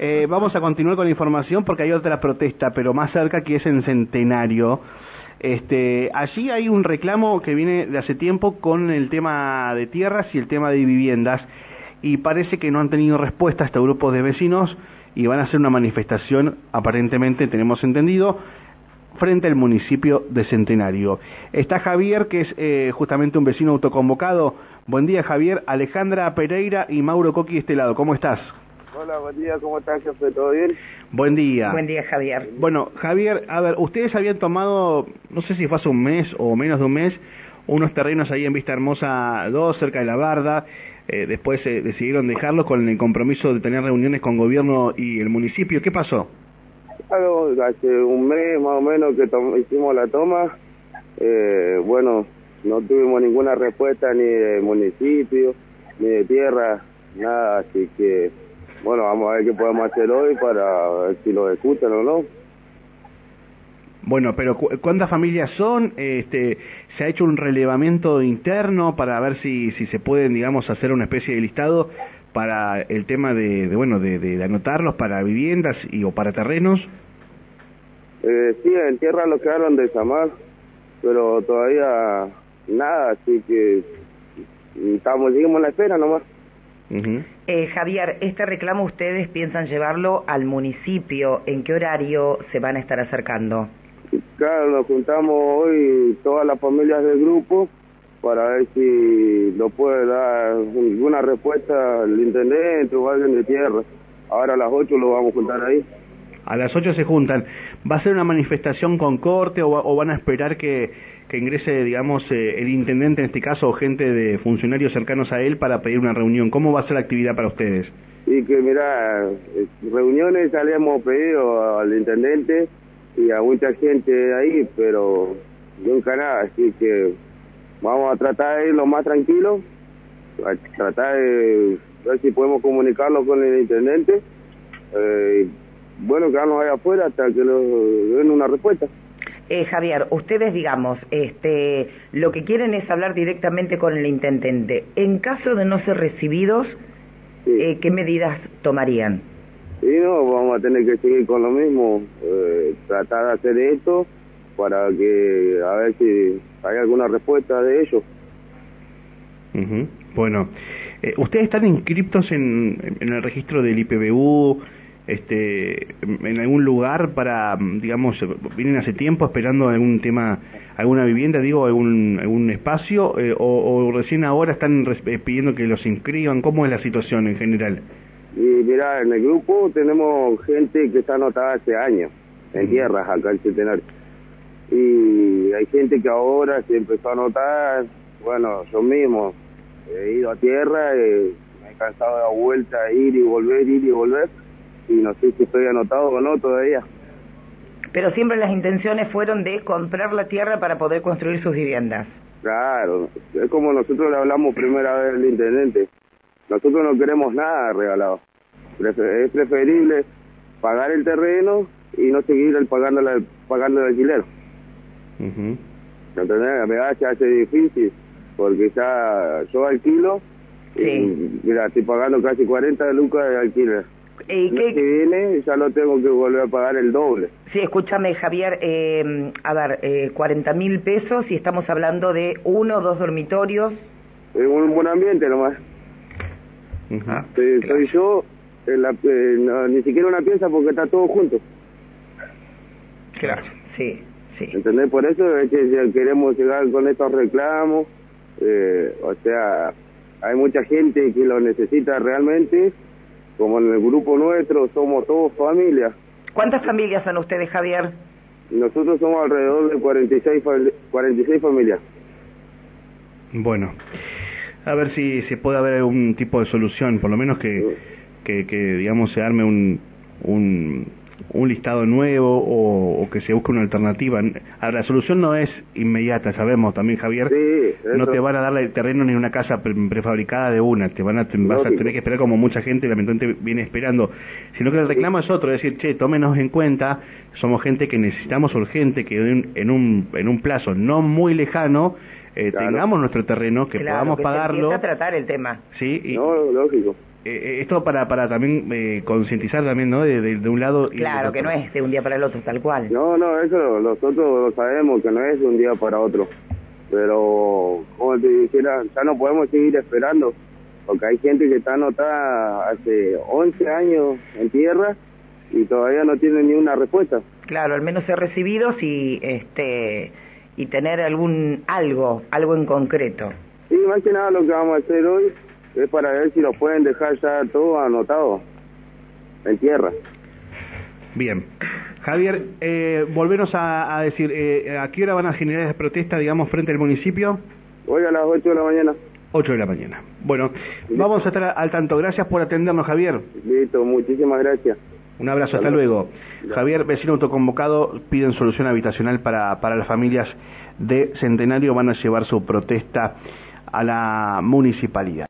Eh, vamos a continuar con la información porque hay otra protesta, pero más cerca que es en Centenario. Este, allí hay un reclamo que viene de hace tiempo con el tema de tierras y el tema de viviendas y parece que no han tenido respuesta a este grupo de vecinos y van a hacer una manifestación, aparentemente tenemos entendido, frente al municipio de Centenario. Está Javier, que es eh, justamente un vecino autoconvocado. Buen día, Javier. Alejandra Pereira y Mauro Coqui de este lado. ¿Cómo estás? Hola, buen día. ¿Cómo estás, jefe? ¿Todo bien? Buen día. Buen día, Javier. Bueno, Javier, a ver, ustedes habían tomado, no sé si fue hace un mes o menos de un mes, unos terrenos ahí en Vista Hermosa 2, cerca de la Barda. Eh, después eh, decidieron dejarlos con el compromiso de tener reuniones con gobierno y el municipio. ¿Qué pasó? Algo, hace un mes más o menos que hicimos la toma. Eh, bueno, no tuvimos ninguna respuesta ni de municipio, ni de tierra, nada. Así que, bueno, vamos a ver qué podemos hacer hoy para ver si lo escuchan o no. Bueno, pero ¿cuántas familias son? Este, ¿Se ha hecho un relevamiento interno para ver si, si se pueden, digamos, hacer una especie de listado para el tema de, bueno, de, anotarlos para viviendas y o para terrenos? Eh, sí, en tierra lo quedaron de Samar, pero todavía nada, así que estamos, seguimos en la espera nomás. Eh, Javier, este reclamo ustedes piensan llevarlo al municipio. ¿En qué horario se van a estar acercando? Claro, nos juntamos hoy todas las familias del grupo para ver si lo puede dar alguna respuesta el intendente o alguien de tierra. Ahora a las 8 lo vamos a juntar ahí. A las 8 se juntan. ¿Va a ser una manifestación con corte o, van a esperar que, que ingrese, digamos, eh, el intendente en este caso o gente de funcionarios cercanos a él para pedir una reunión? ¿Cómo va a ser la actividad para ustedes? Y que, mira, eh, reuniones ya le hemos pedido al intendente y a mucha gente ahí, pero nunca nada, así que vamos a tratar de ir lo más tranquilo, tratar de ver si podemos comunicarlo con el intendente, eh, bueno, quedarnos ahí afuera hasta que nos den una respuesta. Eh, Javier, ustedes, digamos, este, lo que quieren es hablar directamente con el intendente. En caso de no ser recibidos, eh, ¿qué medidas tomarían? Y no, vamos a tener que seguir con lo mismo, eh, tratar de hacer esto para que a ver si hay alguna respuesta de ellos. Bueno, eh, ¿ustedes están inscriptos en, en el registro del IPBU? Este, en algún lugar para, digamos, vienen hace tiempo esperando algún tema, alguna vivienda, digo, algún, algún espacio, eh, o, recién ahora están pidiendo que los inscriban? ¿Cómo es la situación en general? Y mira, en el grupo tenemos gente que está anotada hace años, en tierras acá en Centenario. Y hay gente que ahora se empezó a anotar, bueno, yo mismo he ido a tierra, eh, me he cansado de dar vuelta, ir y volver, ir y volver y no sé si estoy anotado o no todavía. Pero siempre las intenciones fueron de comprar la tierra para poder construir sus viviendas. Claro, es como nosotros le hablamos primera vez al intendente. Nosotros no queremos nada regalado. Es preferible pagar el terreno y no seguir el pagando, la, pagando el alquiler. Uh ¿Entendés? Me hace difícil porque ya yo alquilo y mira, estoy pagando casi 40 lucas de alquiler. ¿Y qué? que viene ya lo tengo que volver a pagar el doble. Sí, escúchame Javier, eh, a ver, eh, 40 mil pesos y estamos hablando de uno o dos dormitorios. Es un buen ambiente nomás. Ah, Soy yo, la, eh, ni siquiera una pieza porque está todo junto. Claro, sí, sí. ¿Entendés? Por eso es que queremos llegar con estos reclamos. Eh, o sea, hay mucha gente que lo necesita realmente como en el grupo nuestro somos todos familias. ¿Cuántas familias son ustedes, Javier? Nosotros somos alrededor de 46, 46 familias. Bueno, a ver si se puede haber algún tipo de solución, por lo menos que, que, que digamos, se arme un, un, un listado nuevo o, que se busque una alternativa. Ahora, la solución no es inmediata, sabemos también, Javier. no te van a dar el terreno ni una casa prefabricada de una, te van a, vas a tener que esperar como mucha gente lamentablemente viene esperando. Sino que el reclamo es otro, es decir, che, tómenos en cuenta, somos gente que necesitamos urgente que en un, en un plazo no muy lejano eh, tengamos nuestro terreno, que podamos pagarlo. a tratar el tema. Sí, no, lógico eh, esto para para también eh, concientizar también, ¿no? De, de, un lado. claro, que no es de un día para el otro, tal cual. No, no, eso nosotros lo sabemos, que no es de un día para otro. Pero, como te dijera, ya no podemos seguir esperando, porque hay gente que está anotada hace 11 años en tierra y todavía no tiene ni una respuesta. Claro, al menos ser recibidos y este y tener algún algo, algo en concreto. Sí, más que nada lo que vamos a hacer hoy es para ver si lo pueden dejar ya todo anotado en tierra. Bien. Javier, eh, volvernos a, decir, eh, ¿a qué hora van a generar protesta, digamos, frente al municipio? Hoy a las 8 de la mañana. 8 de la mañana. Bueno, vamos a estar al tanto. Gracias por atendernos, Javier. Listo, muchísimas gracias. Un abrazo, hasta, luego. Javier, vecino autoconvocado, piden solución habitacional para, para las familias de Centenario. Van a llevar su protesta a la municipalidad.